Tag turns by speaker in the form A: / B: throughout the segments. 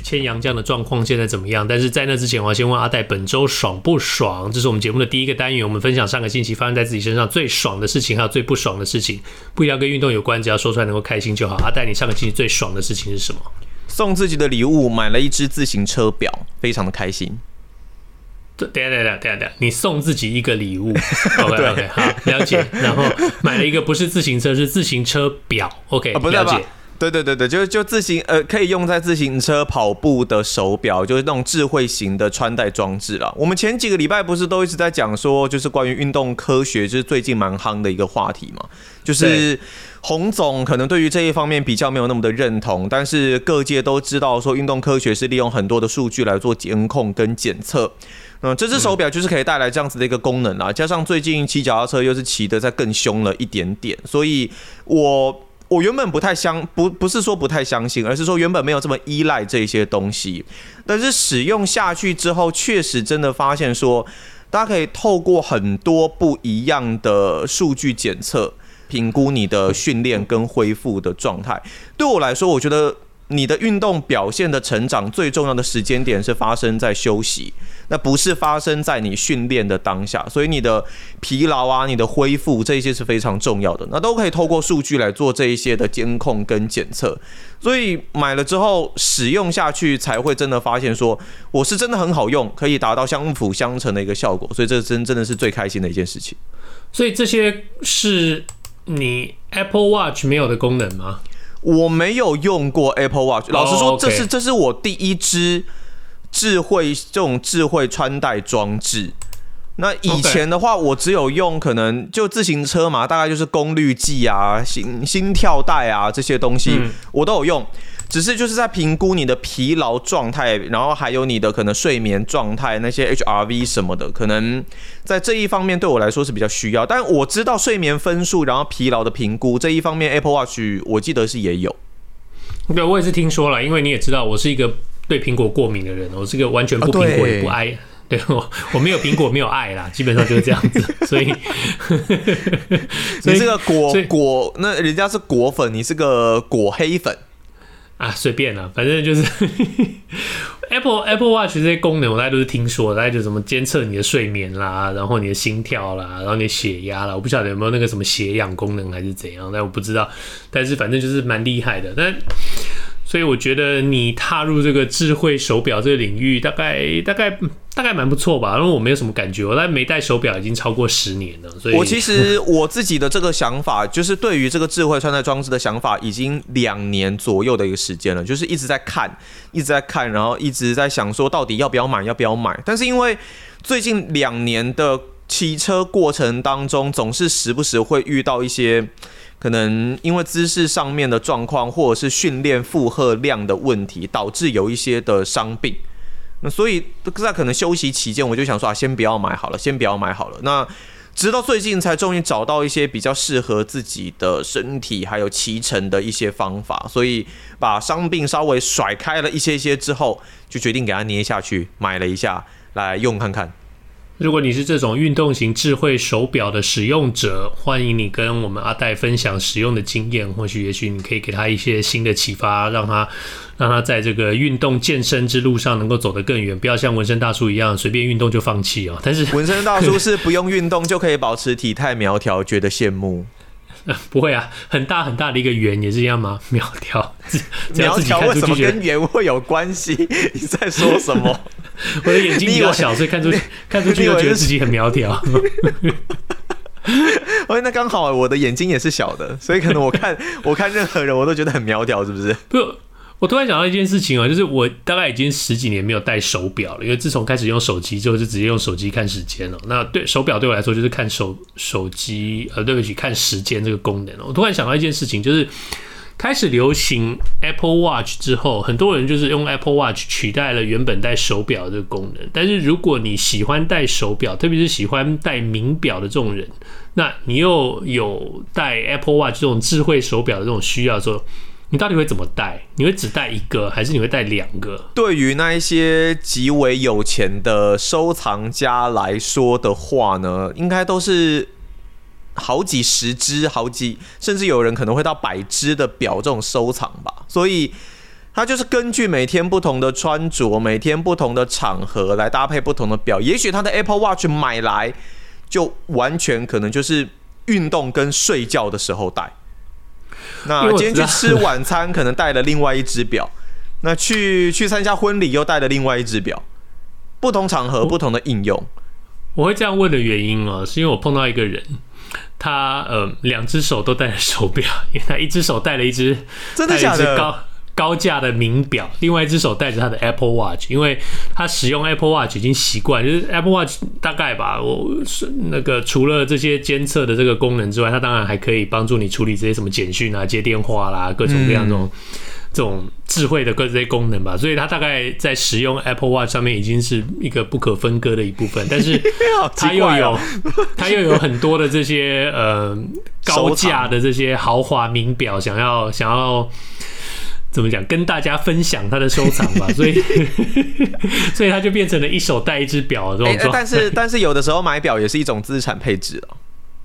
A: 千阳这样的状况现在怎么样？但是在那之前，我要先问阿戴本周爽不爽？这是我们节目的第一个单元，我们分享上个星期发生在自己身上最爽的事情，还有最不爽的事情，不一定要跟运动有关，只要说出来能够开心就好。阿戴，你上个星期最爽的事情是什么？
B: 送自己的礼物，买了一只自行车表，非常的开心。
A: 等下等下等下等下，你送自己一个礼物，OK OK，好，了解。然后买了一个不是自行车，是自行车表，OK，
B: 啊，不是，了解。对对对对，就是就自行呃，可以用在自行车跑步的手表，就是那种智慧型的穿戴装置了。我们前几个礼拜不是都一直在讲说，就是关于运动科学，就是最近蛮夯的一个话题嘛。就是洪总可能对于这一方面比较没有那么的认同，但是各界都知道说，运动科学是利用很多的数据来做监控跟检测。嗯，这只手表就是可以带来这样子的一个功能啦。加上最近骑脚踏车又是骑得再更凶了一点点，所以我。我原本不太相不不是说不太相信，而是说原本没有这么依赖这些东西，但是使用下去之后，确实真的发现说，大家可以透过很多不一样的数据检测，评估你的训练跟恢复的状态。对我来说，我觉得。你的运动表现的成长最重要的时间点是发生在休息，那不是发生在你训练的当下。所以你的疲劳啊，你的恢复这些是非常重要的，那都可以透过数据来做这一些的监控跟检测。所以买了之后使用下去，才会真的发现说我是真的很好用，可以达到相辅相成的一个效果。所以这真真的是最开心的一件事情。
A: 所以这些是你 Apple Watch 没有的功能吗？
B: 我没有用过 Apple Watch，老实说，这是这是我第一支智慧这种智慧穿戴装置。那以前的话，我只有用可能就自行车嘛，大概就是功率计啊、心心跳带啊这些东西，我都有用。只是就是在评估你的疲劳状态，然后还有你的可能睡眠状态，那些 HRV 什么的，可能在这一方面对我来说是比较需要。但我知道睡眠分数，然后疲劳的评估这一方面，Apple Watch 我记得是也有。
A: 对，我也是听说了，因为你也知道，我是一个对苹果过敏的人，我是一个完全不苹果也不爱。对，我我没有苹果没有爱啦，基本上就是这样子。所以，
B: 所以你这个果果，那人家是果粉，你是个果黑粉。
A: 啊，随便了，反正就是 Apple Apple Watch 这些功能，我大家都是听说，大家就什么监测你的睡眠啦，然后你的心跳啦，然后你的血压啦，我不晓得有没有那个什么血氧功能还是怎样，但我不知道，但是反正就是蛮厉害的，但。所以我觉得你踏入这个智慧手表这个领域，大概大概大概蛮不错吧。因为我没有什么感觉，我但没戴手表已经超过十年了。所以，
B: 我其实 我自己的这个想法，就是对于这个智慧穿戴装置的想法，已经两年左右的一个时间了，就是一直在看，一直在看，然后一直在想说到底要不要买，要不要买。但是因为最近两年的骑车过程当中，总是时不时会遇到一些。可能因为姿势上面的状况，或者是训练负荷量的问题，导致有一些的伤病。那所以在可能休息期间，我就想说啊，先不要买好了，先不要买好了。那直到最近才终于找到一些比较适合自己的身体还有骑乘的一些方法，所以把伤病稍微甩开了一些些之后，就决定给它捏下去，买了一下来用看看。
A: 如果你是这种运动型智慧手表的使用者，欢迎你跟我们阿戴分享使用的经验，或许也许你可以给他一些新的启发，让他让他在这个运动健身之路上能够走得更远，不要像纹身大叔一样随便运动就放弃啊。但是
B: 纹身大叔是不用运动就可以保持体态苗条，觉得羡慕。
A: 不会啊，很大很大的一个圆也是一样吗？苗条，
B: 苗条为什么跟圆会有关系？你在说什么？
A: 我的眼睛比较小，所以看出去看出去又觉得自己很苗条。
B: 哎，那刚好我的眼睛也是小的，所以可能我看我看任何人我都觉得很苗条，是不是？
A: 不。我突然想到一件事情啊，就是我大概已经十几年没有戴手表了，因为自从开始用手机之后，就直接用手机看时间了。那对手表对我来说就是看手手机，呃，对不起，看时间这个功能。我突然想到一件事情，就是开始流行 Apple Watch 之后，很多人就是用 Apple Watch 取代了原本戴手表这个功能。但是如果你喜欢戴手表，特别是喜欢戴名表的这种人，那你又有戴 Apple Watch 这种智慧手表的这种需要的时候，你到底会怎么戴？你会只戴一个，还是你会带两个？
B: 对于那一些极为有钱的收藏家来说的话呢，应该都是。好几十只，好几，甚至有人可能会到百只的表这种收藏吧。所以，它就是根据每天不同的穿着，每天不同的场合来搭配不同的表。也许他的 Apple Watch 买来就完全可能就是运动跟睡觉的时候戴。那今天去吃晚餐可能带了另外一只表，那去去参加婚礼又带了另外一只表。不同场合不同的应用。
A: 我，会这样问的原因啊，是因为我碰到一个人。他呃，两只手都戴着手表，因为他一只手戴了一只
B: 真的假的
A: 高高价的名表，另外一只手戴着他的 Apple Watch，因为他使用 Apple Watch 已经习惯，就是 Apple Watch 大概吧，我是那个除了这些监测的这个功能之外，它当然还可以帮助你处理这些什么简讯啊、接电话啦、各种各样这种。嗯这种智慧的各这些功能吧，所以它大概在使用 Apple Watch 上面已经是一个不可分割的一部分。但是 它又有它又有很多的这些呃 高价的这些豪华名表，想要想要怎么讲跟大家分享他的收藏吧，所以 所以他就变成了一手戴一只表这种但
B: 是但是有的时候买表也是一种资产配置哦。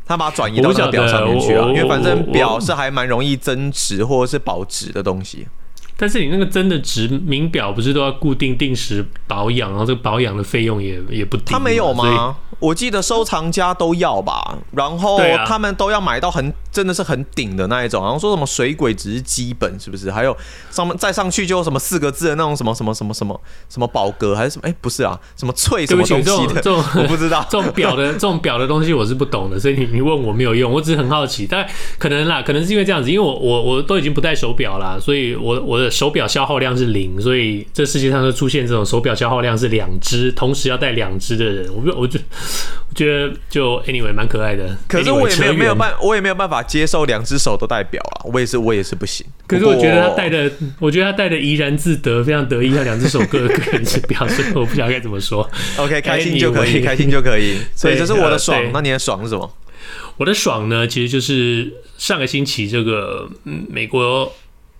B: 他把它转移到表上面去啊，因为反正表是还蛮容易增值或者是保值的东西。
A: 但是你那个真的值名表不是都要固定定时保养，然后这个保养的费用也也不低。
B: 他没有吗？我记得收藏家都要吧，然后他们都要买到很真的是很顶的那一种，然后说什么水鬼只是基本，是不是？还有上面再上去就什么四个字的那种什么什么什么什么什么宝格还是什么？哎，不是啊，什么翠什么东西的？这种 我不知道。
A: 这种表的这种表的东西我是不懂的，所以你你问我没有用，我只是很好奇。但可能啦，可能是因为这样子，因为我我我都已经不戴手表啦，所以我我的。手表消耗量是零，所以这世界上就出现这种手表消耗量是两只，同时要戴两只的人。我我就我觉得就 anyway 蛮可爱的。
B: 可是我也没有没有办，我也没有办法接受两只手都戴表啊。我也是我也是不行。
A: 可是我觉得他戴的，我觉得他戴的怡然自得，非常得意。他两只手各各一只表，所以我不晓得该怎么说。
B: OK，开心就可以，开心就可以。所以这是我的爽。那你的爽是什么？
A: 我的爽呢，其实就是上个星期这个美国。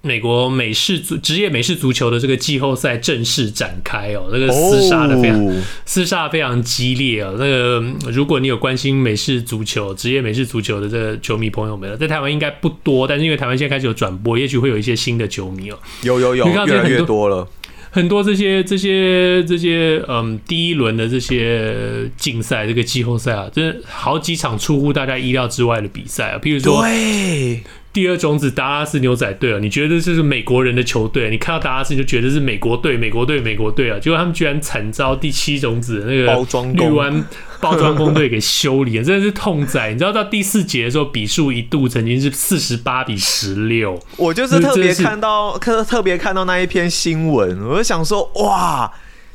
A: 美国美式足职业美式足球的这个季后赛正式展开哦，这个厮杀的非常厮杀非常激烈哦。那个如果你有关心美式足球、职业美式足球的这个球迷朋友们，在台湾应该不多，但是因为台湾现在开始有转播，也许会有一些新的球迷哦。
B: 有有有，越来越多了。
A: 很多这些这些这些嗯，第一轮的这些竞赛，这个季后赛啊，真的好几场出乎大家意料之外的比赛啊，譬如说。
B: 对。
A: 第二种子达拉斯牛仔队啊，你觉得这是美国人的球队？你看到达拉斯就觉得是美国队，美国队，美国队啊！结果他们居然惨遭第七种子的那个绿湾包装工队给修理了，真的是痛宰！你知道到第四节的时候，比数一度曾经是四十八比十六。
B: 我就是特别看到，特特别看到那一篇新闻，我就想说，哇！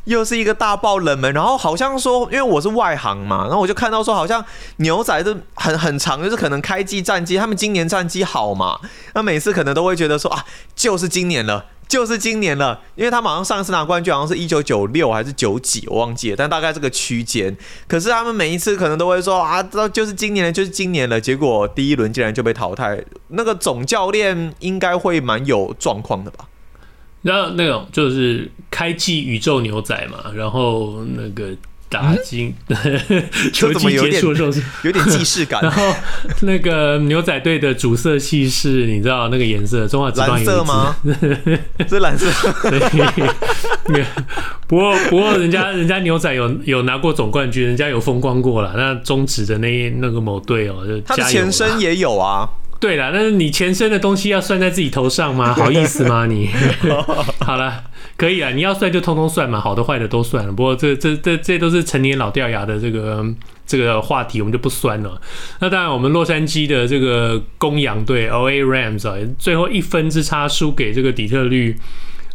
B: 又是一个大爆冷门，然后好像说，因为我是外行嘛，然后我就看到说，好像牛仔都很很长，就是可能开季战绩，他们今年战绩好嘛，那每次可能都会觉得说啊，就是今年了，就是今年了，因为他马上上一次拿冠军好像是一九九六还是九几，我忘记了，但大概这个区间。可是他们每一次可能都会说啊，这就是今年了，就是今年了，结果第一轮竟然就被淘汰，那个总教练应该会蛮有状况的吧？
A: 然后那种就是开季宇宙牛仔嘛，然后那个打进、嗯、球季结束的时候是
B: 有点既视感。
A: 然后那个牛仔队的主色系是，你知道那个颜色？中华职棒蓝
B: 色吗？是蓝色。
A: 对。不过不过人家人家牛仔有有拿过总冠军，人家有风光过了。那中职的那那个某队哦，就
B: 他的前身也有啊。
A: 对了，但是你前身的东西要算在自己头上吗？好意思吗你？好了，可以啊，你要算就通通算嘛，好的坏的都算了。不过这这这这都是成年老掉牙的这个这个话题，我们就不酸了。那当然，我们洛杉矶的这个公羊队，O A Rams 啊，最后一分之差输给这个底特律，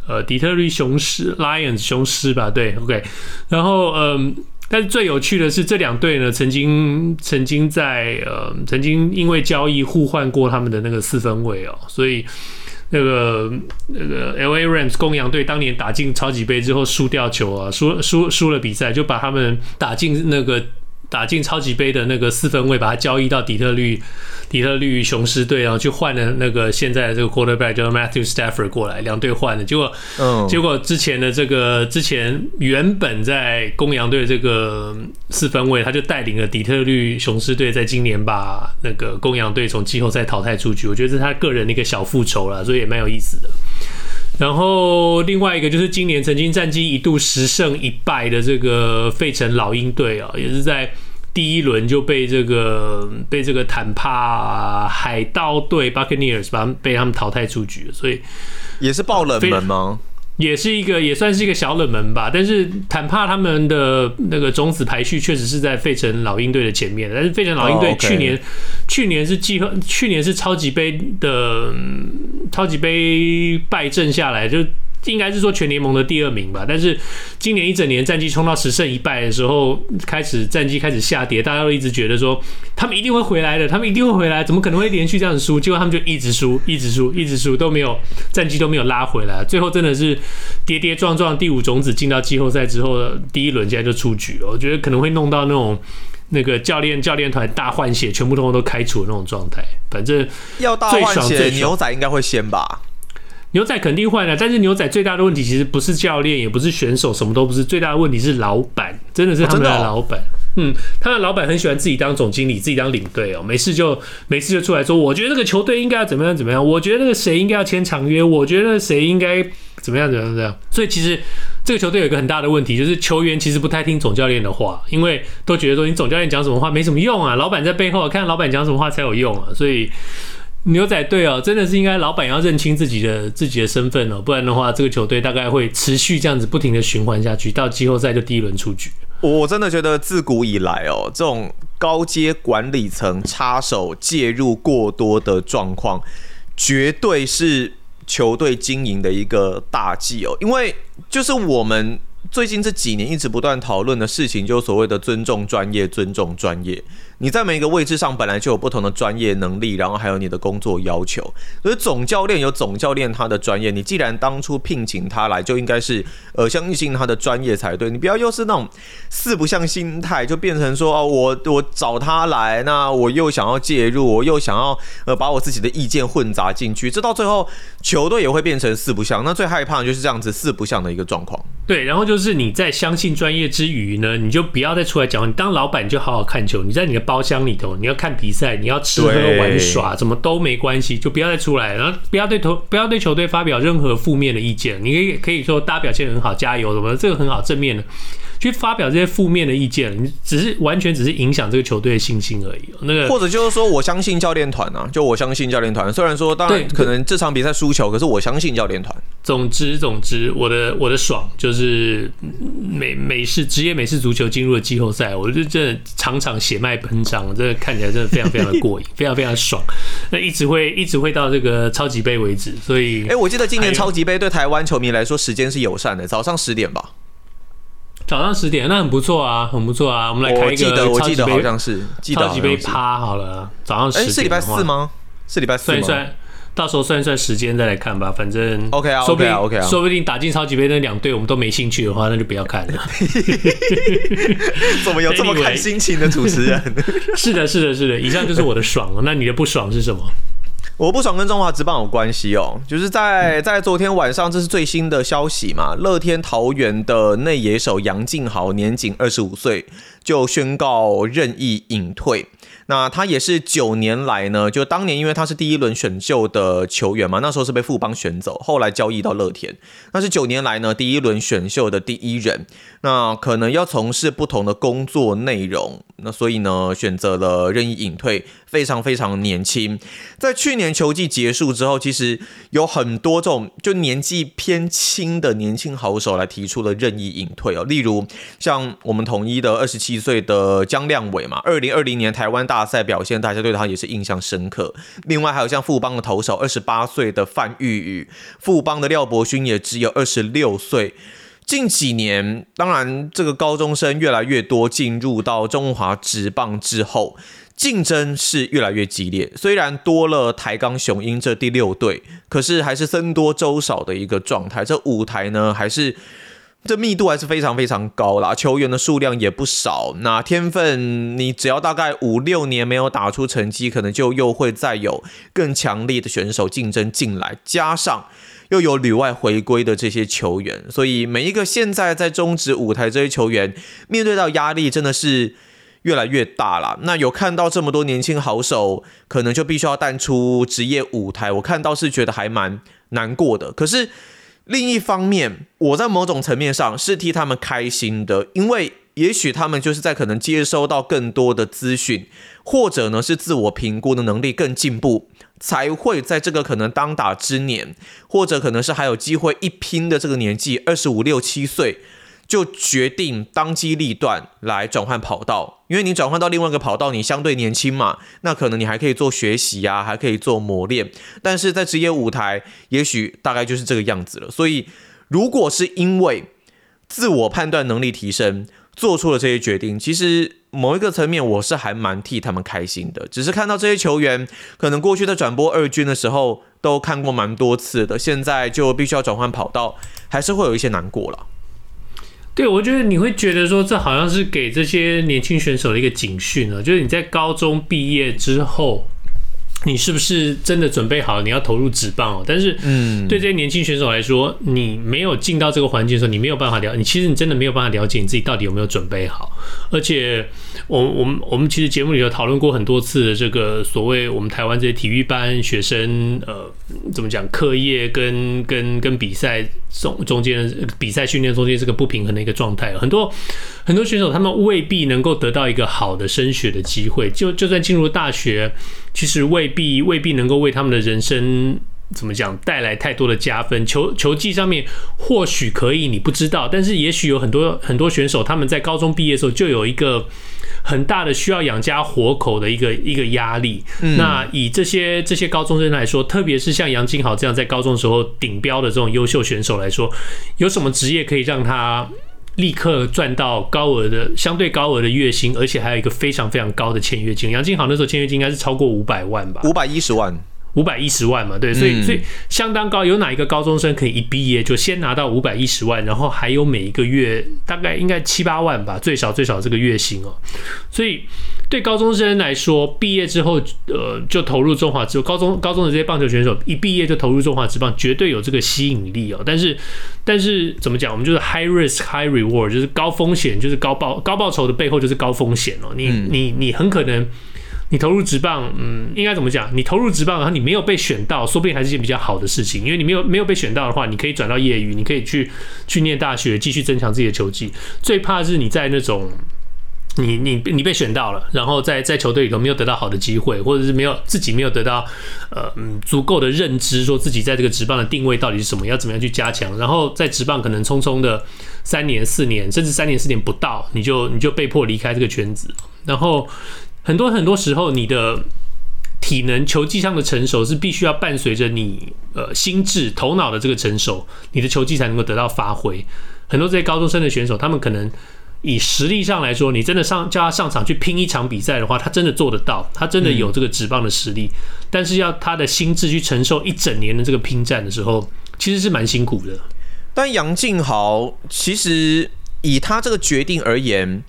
A: 呃，底特律雄狮 Lions 雄狮吧？对，OK。然后嗯。但是最有趣的是，这两队呢，曾经曾经在呃，曾经因为交易互换过他们的那个四分卫哦，所以那个那个 LA Rams 公羊队当年打进超级杯之后输掉球啊，输输输了比赛，就把他们打进那个。打进超级杯的那个四分卫，把他交易到底特律底特律雄狮队，然后去换了那个现在的这个 quarterback 叫 Matthew Stafford 过来，两队换的，结果，嗯，结果之前的这个之前原本在公羊队这个四分卫，他就带领了底特律雄狮队，在今年把那个公羊队从季后赛淘汰出局，我觉得这是他个人的一个小复仇了，所以也蛮有意思的。然后另外一个就是今年曾经战绩一度十胜一败的这个费城老鹰队啊，也是在第一轮就被这个被这个坦帕海盗队 Buccaneers 把他们被他们淘汰出局，所以
B: 也是爆冷门吗？
A: 也是一个也算是一个小冷门吧。但是坦帕他们的那个种子排序确实是在费城老鹰队的前面，但是费城老鹰队去年、oh. 去年是季后去年是超级杯的超级杯败阵下来就。应该是说全联盟的第二名吧，但是今年一整年战绩冲到十胜一败的时候，开始战绩开始下跌，大家都一直觉得说他们一定会回来的，他们一定会回来，怎么可能会连续这样输？结果他们就一直输，一直输，一直输，都没有战绩都没有拉回来，最后真的是跌跌撞撞，第五种子进到季后赛之后，第一轮现在就出局了。我觉得可能会弄到那种那个教练教练团大换血，全部通通都开除的那种状态。反正
B: 要大换血，牛仔应该会先吧。
A: 牛仔肯定换了，但是牛仔最大的问题其实不是教练，也不是选手，什么都不是。最大的问题是老板，真的是他们的老板。嗯，他的老板很喜欢自己当总经理，自己当领队哦，没事就没事就出来说，我觉得这个球队应该要怎么样怎么样，我觉得那个谁应该要签长约，我觉得谁应该怎么样怎么样怎么样。所以其实这个球队有一个很大的问题，就是球员其实不太听总教练的话，因为都觉得说你总教练讲什么话没什么用啊，老板在背后看老板讲什么话才有用啊，所以。牛仔队哦，真的是应该老板要认清自己的自己的身份哦，不然的话，这个球队大概会持续这样子不停的循环下去，到季后赛就第一轮出局。
B: 我真的觉得自古以来哦，这种高阶管理层插手介入过多的状况，绝对是球队经营的一个大忌哦，因为就是我们最近这几年一直不断讨论的事情，就所谓的尊重专业，尊重专业。你在每一个位置上本来就有不同的专业能力，然后还有你的工作要求。所以总教练有总教练他的专业，你既然当初聘请他来，就应该是呃相信他的专业才对。你不要又是那种四不像心态，就变成说哦，我我找他来，那我又想要介入，我又想要呃把我自己的意见混杂进去，这到最后球队也会变成四不像。那最害怕的就是这样子四不像的一个状况。
A: 对，然后就是你在相信专业之余呢，你就不要再出来讲，你当老板就好好看球，你在你的包厢里头，你要看比赛，你要吃喝玩耍，怎么都没关系，就不要再出来，然后不要对投不要对球队发表任何负面的意见。你可以可以说大家表现很好，加油什么的，这个很好，正面的。去发表这些负面的意见，你只是完全只是影响这个球队的信心而已。那个
B: 或者就是说，我相信教练团啊，就我相信教练团。虽然说，当然可能这场比赛输球，可是我相信教练团。
A: 总之，总之，我的我的爽就是美美式职业美式足球进入了季后赛，我就真的场场血脉喷张，真的看起来真的非常非常的过瘾，非常非常爽。那一直会一直会到这个超级杯为止。所以，
B: 哎、欸，我记得今年超级杯对台湾球迷来说时间是友善的，早上十点吧。
A: 早上十点，那很不错啊，很不错啊。我们来开一个超级杯，
B: 好像是
A: 超级杯趴好了。早上十点，
B: 是礼拜四吗？是礼拜四。
A: 算一算，到时候算一算时间再来看吧。反正
B: OK 啊，OK 啊，OK 啊。
A: 说不定打进超级杯那两队我们都没兴趣的话，那就不要看了。
B: 怎么有这么看心情的主持人？
A: 是的，是的，是的。以上就是我的爽了。那你的不爽是什么？
B: 我不爽跟中华职棒有关系哦，就是在在昨天晚上，这是最新的消息嘛。乐天桃园的内野手杨敬豪年仅二十五岁，就宣告任意隐退。那他也是九年来呢，就当年因为他是第一轮选秀的球员嘛，那时候是被富邦选走，后来交易到乐天。那是九年来呢第一轮选秀的第一人，那可能要从事不同的工作内容，那所以呢选择了任意隐退，非常非常年轻。在去年球季结束之后，其实有很多这种就年纪偏轻的年轻好手来提出了任意隐退哦，例如像我们统一的二十七岁的江亮伟嘛，二零二零年台湾大。赛表现，大家对他也是印象深刻。另外还有像富邦的投手，二十八岁的范玉宇，富邦的廖伯勋也只有二十六岁。近几年，当然这个高中生越来越多进入到中华职棒之后，竞争是越来越激烈。虽然多了台钢雄鹰这第六队，可是还是僧多粥少的一个状态。这舞台呢，还是这密度还是非常非常高啦，球员的数量也不少。那天分，你只要大概五六年没有打出成绩，可能就又会再有更强力的选手竞争进来，加上。又有旅外回归的这些球员，所以每一个现在在中职舞台这些球员面对到压力真的是越来越大了。那有看到这么多年轻好手，可能就必须要淡出职业舞台，我看到是觉得还蛮难过的。可是另一方面，我在某种层面上是替他们开心的，因为也许他们就是在可能接收到更多的资讯，或者呢是自我评估的能力更进步。才会在这个可能当打之年，或者可能是还有机会一拼的这个年纪，二十五六七岁，就决定当机立断来转换跑道。因为你转换到另外一个跑道，你相对年轻嘛，那可能你还可以做学习啊，还可以做磨练。但是在职业舞台，也许大概就是这个样子了。所以，如果是因为自我判断能力提升，做出了这些决定，其实。某一个层面，我是还蛮替他们开心的。只是看到这些球员，可能过去在转播二军的时候都看过蛮多次的，现在就必须要转换跑道，还是会有一些难过了。
A: 对，我觉得你会觉得说，这好像是给这些年轻选手的一个警讯呢，就是你在高中毕业之后。你是不是真的准备好你要投入职棒哦？但是，嗯，对这些年轻选手来说，你没有进到这个环境的时候，你没有办法了。你其实你真的没有办法了解你自己到底有没有准备好。而且，我我们我们其实节目里有讨论过很多次的这个所谓我们台湾这些体育班学生，呃，怎么讲？课业跟跟跟比赛中中间比赛训练中间是个不平衡的一个状态，很多很多选手他们未必能够得到一个好的升学的机会。就就算进入大学，其实未必未必能够为他们的人生怎么讲带来太多的加分。球球技上面或许可以，你不知道，但是也许有很多很多选手他们在高中毕业的时候就有一个很大的需要养家活口的一个一个压力。嗯。那以这些这些高中生来说，特别是像杨金豪这样在高中的时候顶标的这种优秀选手来说，有什么职业可以让他？立刻赚到高额的相对高额的月薪，而且还有一个非常非常高的签约金。杨金豪那时候签约金应该是超过五百万吧？
B: 五百一十万，
A: 五百一十万嘛，对，所以所以相当高。有哪一个高中生可以一毕业就先拿到五百一十万，然后还有每一个月大概应该七八万吧，最少最少这个月薪哦。所以。对高中生来说，毕业之后，呃，就投入中华职。高中高中的这些棒球选手一毕业就投入中华职棒，绝对有这个吸引力哦。但是，但是怎么讲？我们就是 high risk high reward，就是高风险就是高报高报酬的背后就是高风险哦。你你你很可能你投入职棒，嗯，应该怎么讲？你投入职棒，然后你没有被选到，说不定还是一件比较好的事情，因为你没有没有被选到的话，你可以转到业余，你可以去去念大学，继续增强自己的球技。最怕是你在那种。你你你被选到了，然后在在球队里头没有得到好的机会，或者是没有自己没有得到呃嗯足够的认知，说自己在这个职棒的定位到底是什么，要怎么样去加强，然后在职棒可能匆匆的三年四年，甚至三年四年不到，你就你就被迫离开这个圈子，然后很多很多时候你的体能球技上的成熟是必须要伴随着你呃心智头脑的这个成熟，你的球技才能够得到发挥。很多这些高中生的选手，他们可能。以实力上来说，你真的上叫他上场去拼一场比赛的话，他真的做得到，他真的有这个职棒的实力。但是要他的心智去承受一整年的这个拼战的时候，其实是蛮辛苦的。
B: 但杨敬豪其实以他这个决定而言，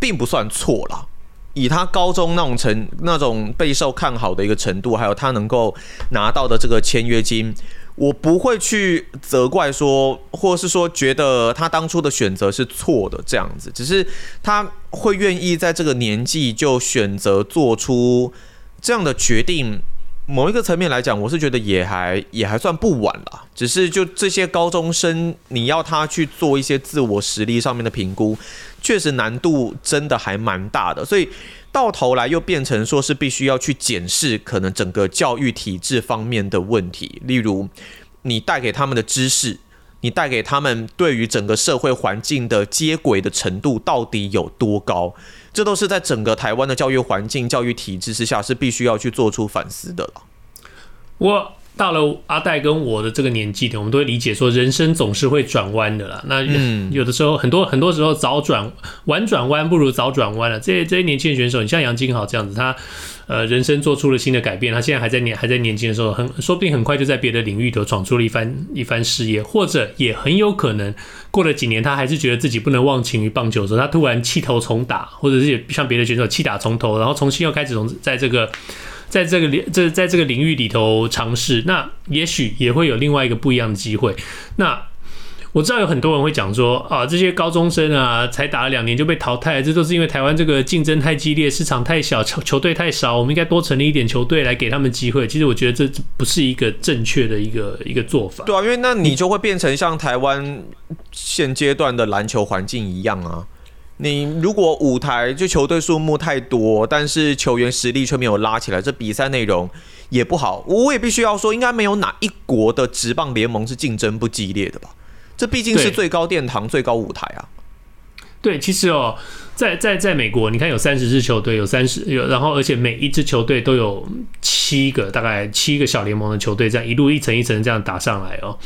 B: 并不算错了。以他高中那种成那种备受看好的一个程度，还有他能够拿到的这个签约金。我不会去责怪说，或是说觉得他当初的选择是错的这样子，只是他会愿意在这个年纪就选择做出这样的决定。某一个层面来讲，我是觉得也还也还算不晚了。只是就这些高中生，你要他去做一些自我实力上面的评估，确实难度真的还蛮大的，所以。到头来又变成说是必须要去检视可能整个教育体制方面的问题，例如你带给他们的知识，你带给他们对于整个社会环境的接轨的程度到底有多高，这都是在整个台湾的教育环境、教育体制之下是必须要去做出反思的了。
A: 我到了阿戴跟我的这个年纪的，我们都会理解说，人生总是会转弯的啦。那有的时候，很多很多时候早转晚转弯不如早转弯了。这些这些年轻的选手，你像杨金豪这样子，他呃人生做出了新的改变，他现在还在年还在年轻的时候，很说不定很快就在别的领域都闯出了一番一番事业，或者也很有可能过了几年，他还是觉得自己不能忘情于棒球的时候，他突然弃投重打，或者是像别的选手弃打从头，然后重新又开始从在这个。在这个领这在这个领域里头尝试，那也许也会有另外一个不一样的机会。那我知道有很多人会讲说啊，这些高中生啊，才打了两年就被淘汰，这都是因为台湾这个竞争太激烈，市场太小，球球队太少，我们应该多成立一点球队来给他们机会。其实我觉得这不是一个正确的一个一个做法。
B: 对啊，因为那你就会变成像台湾现阶段的篮球环境一样啊。你如果舞台就球队数目太多，但是球员实力却没有拉起来，这比赛内容也不好。我也必须要说，应该没有哪一国的职棒联盟是竞争不激烈的吧？这毕竟是最高殿堂、最高舞台啊。
A: 对，其实哦，在在在美国，你看有三十支球队，有三十有，然后而且每一支球队都有七个，大概七个小联盟的球队，这样一路一层一层这样打上来哦。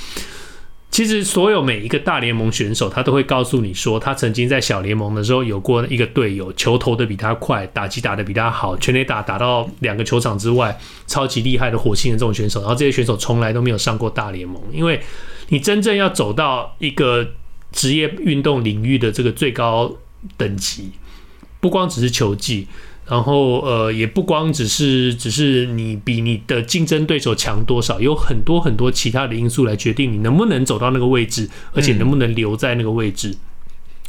A: 其实，所有每一个大联盟选手，他都会告诉你说，他曾经在小联盟的时候有过一个队友，球投的比他快，打击打的比他好，全垒打打到两个球场之外，超级厉害的火星的这种选手。然后这些选手从来都没有上过大联盟，因为你真正要走到一个职业运动领域的这个最高等级，不光只是球技。然后呃，也不光只是只是你比你的竞争对手强多少，有很多很多其他的因素来决定你能不能走到那个位置，而且能不能留在那个位置。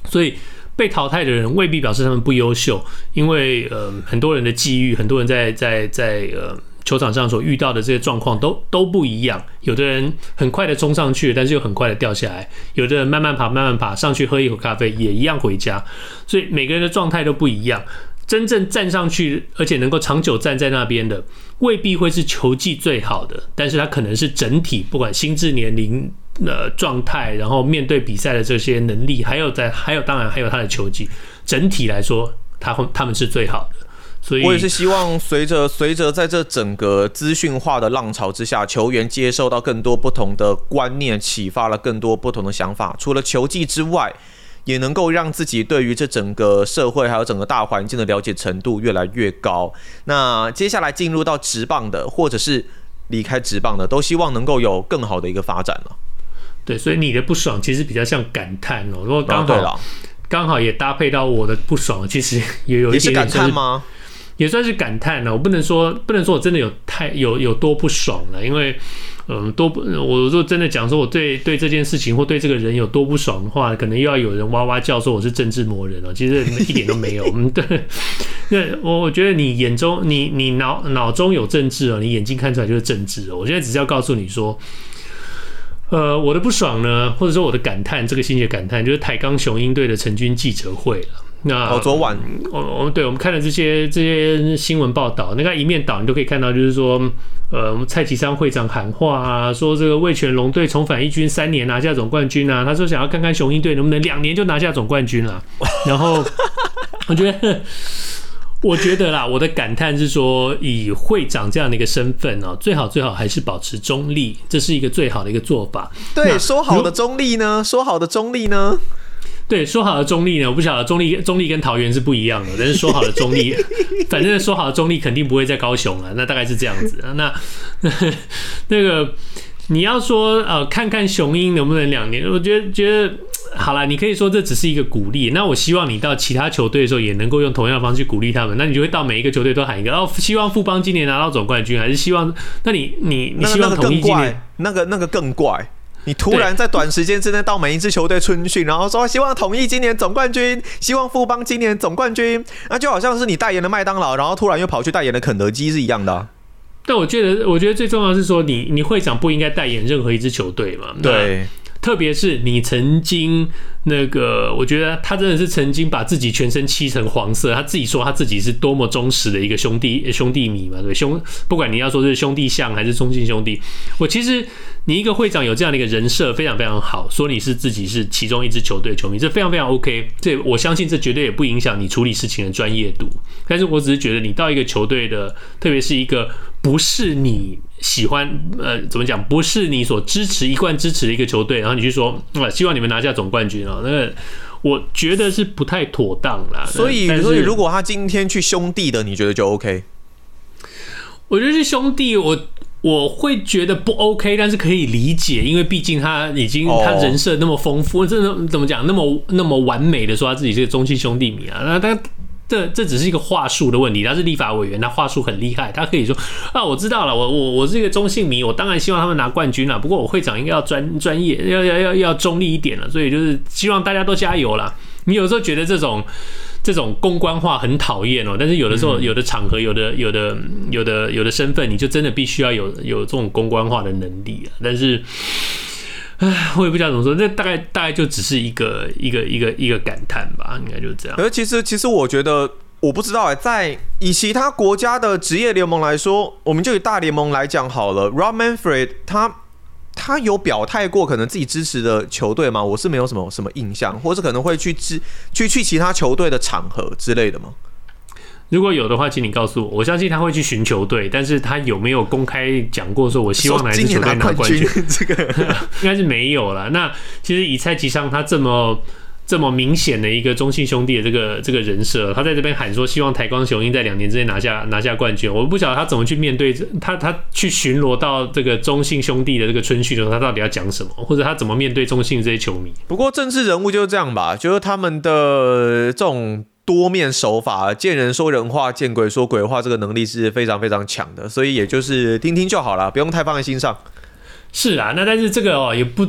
A: 所以被淘汰的人未必表示他们不优秀，因为呃，很多人的际遇，很多人在在在呃球场上所遇到的这些状况都都不一样。有的人很快的冲上去，但是又很快的掉下来；有的人慢慢爬，慢慢爬上去，喝一口咖啡也一样回家。所以每个人的状态都不一样。真正站上去，而且能够长久站在那边的，未必会是球技最好的，但是他可能是整体，不管心智年龄、呃状态，然后面对比赛的这些能力，还有在，还有当然还有他的球技，整体来说，他会他们是最好的。所以，我
B: 也是希望随着随着在这整个资讯化的浪潮之下，球员接受到更多不同的观念，启发了更多不同的想法，除了球技之外。也能够让自己对于这整个社会还有整个大环境的了解程度越来越高。那接下来进入到职棒的，或者是离开职棒的，都希望能够有更好的一个发展了。
A: 对，所以你的不爽其实比较像感叹哦。如果刚好刚好也搭配到我的不爽，其实也有一点点感叹吗？也算是感叹了。我不能说不能说我真的有太有有多不爽了，因为。嗯，多不，我如果真的讲说我对对这件事情或对这个人有多不爽的话，可能又要有人哇哇叫说我是政治魔人了。其实一点都没有。嗯，对，那我我觉得你眼中你你脑脑中有政治哦，你眼睛看出来就是政治哦。我现在只是要告诉你说，呃，我的不爽呢，或者说我的感叹，这个心血感叹就是台钢雄鹰队的成军记者会了。那
B: 哦，昨晚
A: 我我们对我们看了这些这些新闻报道，那个一面倒你都可以看到，就是说，呃，蔡其昌会长喊话啊，说这个魏全龙队重返一军三年拿下总冠军啊，他说想要看看雄鹰队能不能两年就拿下总冠军了。然后我觉得，我觉得啦，我的感叹是说，以会长这样的一个身份哦，最好最好还是保持中立，这是一个最好的一个做法。
B: 对，说好的中立呢？说好的中立呢？
A: 对，说好的中立呢？我不晓得中立中立跟桃园是不一样的，但是说好的中立，反正说好的中立肯定不会在高雄了，那大概是这样子。那 那个你要说呃，看看雄鹰能不能两年？我觉得觉得好了，你可以说这只是一个鼓励。那我希望你到其他球队的时候也能够用同样的方式鼓励他们。那你就会到每一个球队都喊一个哦，希望富邦今年拿到总冠军，还是希望？那你你你希望统一今年
B: 那个那个更怪。你突然在短时间之内到每一支球队春训，然后说希望统一今年总冠军，希望富邦今年总冠军，那就好像是你代言的麦当劳，然后突然又跑去代言的肯德基是一样的啊。
A: 但我觉得，我觉得最重要的是说你，你你会长不应该代言任何一支球队嘛？
B: 对。
A: 特别是你曾经那个，我觉得他真的是曾经把自己全身漆成黄色。他自己说他自己是多么忠实的一个兄弟兄弟迷嘛，对兄，不管你要说是兄弟像还是中信兄弟，我其实你一个会长有这样的一个人设非常非常好，说你是自己是其中一支球队球迷，这非常非常 OK。这我相信这绝对也不影响你处理事情的专业度。但是我只是觉得你到一个球队的，特别是一个。不是你喜欢，呃，怎么讲？不是你所支持、一贯支持的一个球队，然后你去说，呃，希望你们拿下总冠军啊，那个我觉得是不太妥当啦。
B: 所以，所以如果他今天去兄弟的，你觉得就 OK？
A: 我觉得是兄弟，我我会觉得不 OK，但是可以理解，因为毕竟他已经他人设那么丰富，真的怎么讲，那么那么完美的说他自己是个中信兄弟迷啊，那他。这这只是一个话术的问题，他是立法委员，他话术很厉害，他可以说啊，我知道了，我我我是一个中性迷，我当然希望他们拿冠军了，不过我会长应该要专专业，要要要要中立一点了，所以就是希望大家都加油啦。你有时候觉得这种这种公关话很讨厌哦，但是有的时候有的场合，有的有的有的有的身份，你就真的必须要有有这种公关化的能力啊，但是。唉，我也不知道怎么说，这大概大概就只是一个一个一个一个感叹吧，应该就是这样。
B: 而其实其实我觉得，我不知道哎，在以其他国家的职业联盟来说，我们就以大联盟来讲好了。Rob Manfred 他他有表态过可能自己支持的球队吗？我是没有什么什么印象，或是可能会去支去去其他球队的场合之类的吗？
A: 如果有的话，请你告诉我。我相信他会去寻球队，但是他有没有公开讲过说，我希望哪支球队拿冠军？这个 应该是没有了。那其实以蔡其昌他这么这么明显的一个中信兄弟的这个这个人设，他在这边喊说希望台光雄鹰在两年之内拿下拿下冠军，我不晓得他怎么去面对他，他去巡逻到这个中信兄弟的这个春训的时候，他到底要讲什么，或者他怎么面对中信这些球迷？
B: 不过政治人物就是这样吧，就是他们的这种。多面手法，见人说人话，见鬼说鬼话，这个能力是非常非常强的，所以也就是听听就好了，不用太放在心上。
A: 是啊，那但是这个哦，也不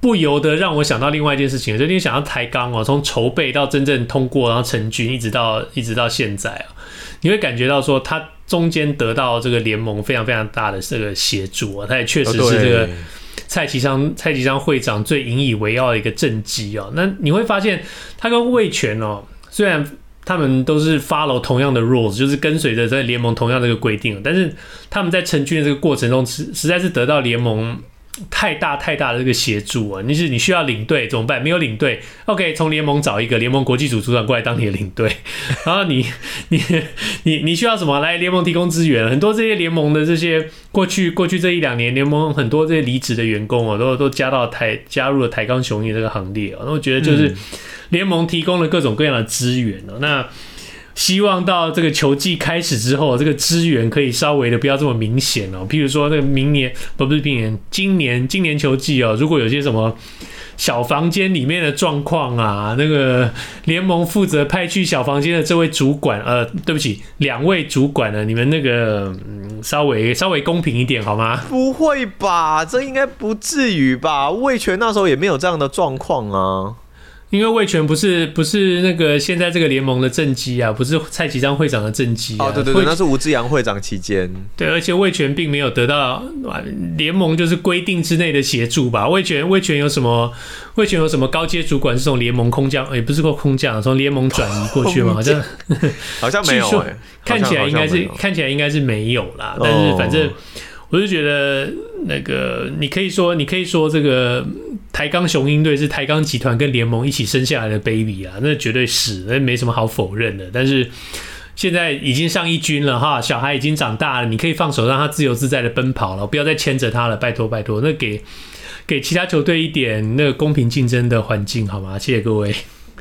A: 不由得让我想到另外一件事情，就你想要抬杠哦，从筹备到真正通过，然后成军，一直到一直到现在啊，你会感觉到说，他中间得到这个联盟非常非常大的这个协助啊，他也确实是这个蔡其昌蔡其昌会长最引以为傲的一个政绩哦。那你会发现，他跟魏权哦。虽然他们都是 follow 同样的 rules，就是跟随着在联盟同样的一个规定，但是他们在成军的这个过程中，实实在是得到联盟太大太大的这个协助啊！你是你需要领队怎么办？没有领队，OK，从联盟找一个联盟国际组组长过来当你的领队，然后你你你你需要什么？来联盟提供资源，很多这些联盟的这些过去过去这一两年，联盟很多这些离职的员工啊，都都加到台加入了台钢雄鹰这个行列啊，那我觉得就是。嗯联盟提供了各种各样的资源哦，那希望到这个球季开始之后，这个资源可以稍微的不要这么明显哦。譬如说，那个明年不不是明年，今年今年球季哦，如果有些什么小房间里面的状况啊，那个联盟负责派去小房间的这位主管，呃，对不起，两位主管呢，你们那个嗯，稍微稍微公平一点好吗？
B: 不会吧，这应该不至于吧？魏全那时候也没有这样的状况啊。
A: 因为魏权不是不是那个现在这个联盟的正机啊，不是蔡其章会长的正机啊。
B: 哦，对对对，那是吴志扬会长期间。
A: 对，而且魏权并没有得到联盟就是规定之内的协助吧？魏权魏权有什么？魏权有什么高阶主管是从联盟空降？也不是说空降，从联盟转移过去吗？好像
B: 好像没有、欸，
A: 看起来应该是看起来应该是没有啦。但是反正。我就觉得那个，你可以说，你可以说这个台钢雄鹰队是台钢集团跟联盟一起生下来的 baby 啊，那绝对是，那没什么好否认的。但是现在已经上一军了哈，小孩已经长大了，你可以放手让他自由自在的奔跑了，不要再牵着他了，拜托拜托。那给给其他球队一点那个公平竞争的环境好吗？谢谢各位。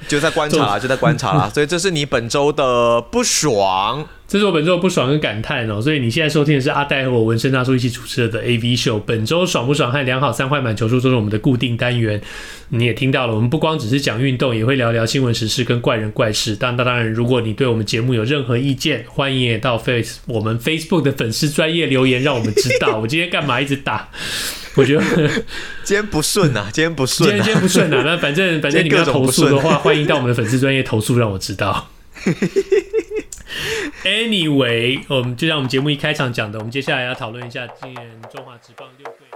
B: 就在观察，就在观察啦。所以这是你本周的不爽，
A: 这是我本周不爽跟感叹哦。所以你现在收听的是阿戴和我纹身大叔一起主持的 AV 秀。本周爽不爽和良好三坏满球数都是我们的固定单元。你也听到了，我们不光只是讲运动，也会聊聊新闻时事跟怪人怪事。当当当然，如果你对我们节目有任何意见，欢迎也到 Face 我们 Facebook 的粉丝专业留言，让我们知道。我今天干嘛一直打？我觉得
B: 今天不顺啊，今天不顺、啊，
A: 今天今天不顺啊。那反正反正你们要投诉的话，欢迎到我们的粉丝专业投诉，让我知道。Anyway，我们就像我们节目一开场讲的，我们接下来要讨论一下今年中华职棒六队。